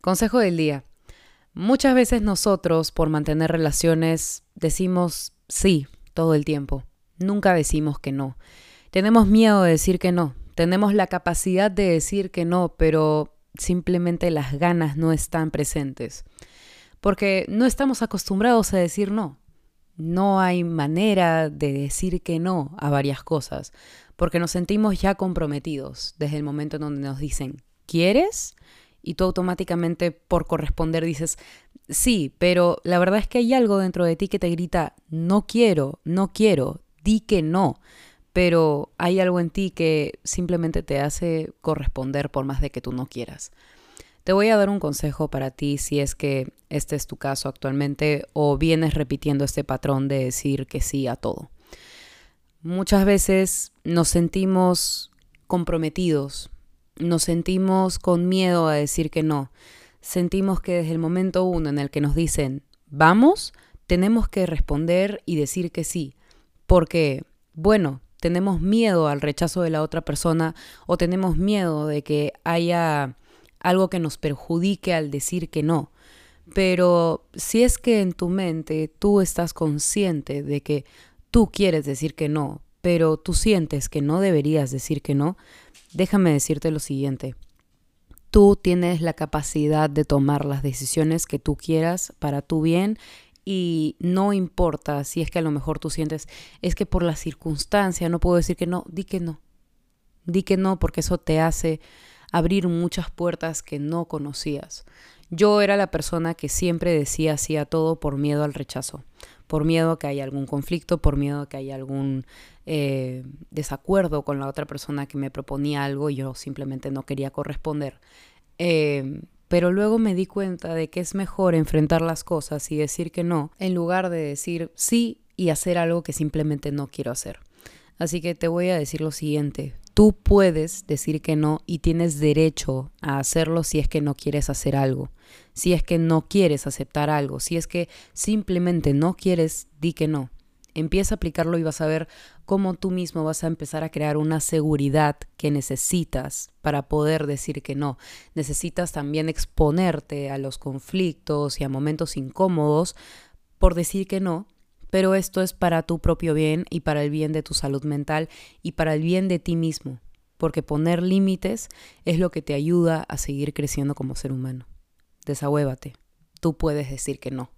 Consejo del día. Muchas veces nosotros, por mantener relaciones, decimos sí todo el tiempo. Nunca decimos que no. Tenemos miedo de decir que no. Tenemos la capacidad de decir que no, pero simplemente las ganas no están presentes. Porque no estamos acostumbrados a decir no. No hay manera de decir que no a varias cosas, porque nos sentimos ya comprometidos desde el momento en donde nos dicen, ¿quieres? Y tú automáticamente por corresponder dices, sí, pero la verdad es que hay algo dentro de ti que te grita, no quiero, no quiero, di que no pero hay algo en ti que simplemente te hace corresponder por más de que tú no quieras. Te voy a dar un consejo para ti si es que este es tu caso actualmente o vienes repitiendo este patrón de decir que sí a todo. Muchas veces nos sentimos comprometidos, nos sentimos con miedo a decir que no. Sentimos que desde el momento uno en el que nos dicen vamos, tenemos que responder y decir que sí. Porque, bueno, tenemos miedo al rechazo de la otra persona o tenemos miedo de que haya algo que nos perjudique al decir que no. Pero si es que en tu mente tú estás consciente de que tú quieres decir que no, pero tú sientes que no deberías decir que no, déjame decirte lo siguiente. Tú tienes la capacidad de tomar las decisiones que tú quieras para tu bien y no importa si es que a lo mejor tú sientes, es que por la circunstancia no puedo decir que no, di que no. Di que no porque eso te hace abrir muchas puertas que no conocías. Yo era la persona que siempre decía sí a todo por miedo al rechazo, por miedo a que haya algún conflicto, por miedo a que haya algún eh, desacuerdo con la otra persona que me proponía algo y yo simplemente no quería corresponder. Eh, pero luego me di cuenta de que es mejor enfrentar las cosas y decir que no, en lugar de decir sí y hacer algo que simplemente no quiero hacer. Así que te voy a decir lo siguiente, tú puedes decir que no y tienes derecho a hacerlo si es que no quieres hacer algo, si es que no quieres aceptar algo, si es que simplemente no quieres, di que no. Empieza a aplicarlo y vas a ver cómo tú mismo vas a empezar a crear una seguridad que necesitas para poder decir que no. Necesitas también exponerte a los conflictos y a momentos incómodos por decir que no, pero esto es para tu propio bien y para el bien de tu salud mental y para el bien de ti mismo, porque poner límites es lo que te ayuda a seguir creciendo como ser humano. Desahuévate. Tú puedes decir que no.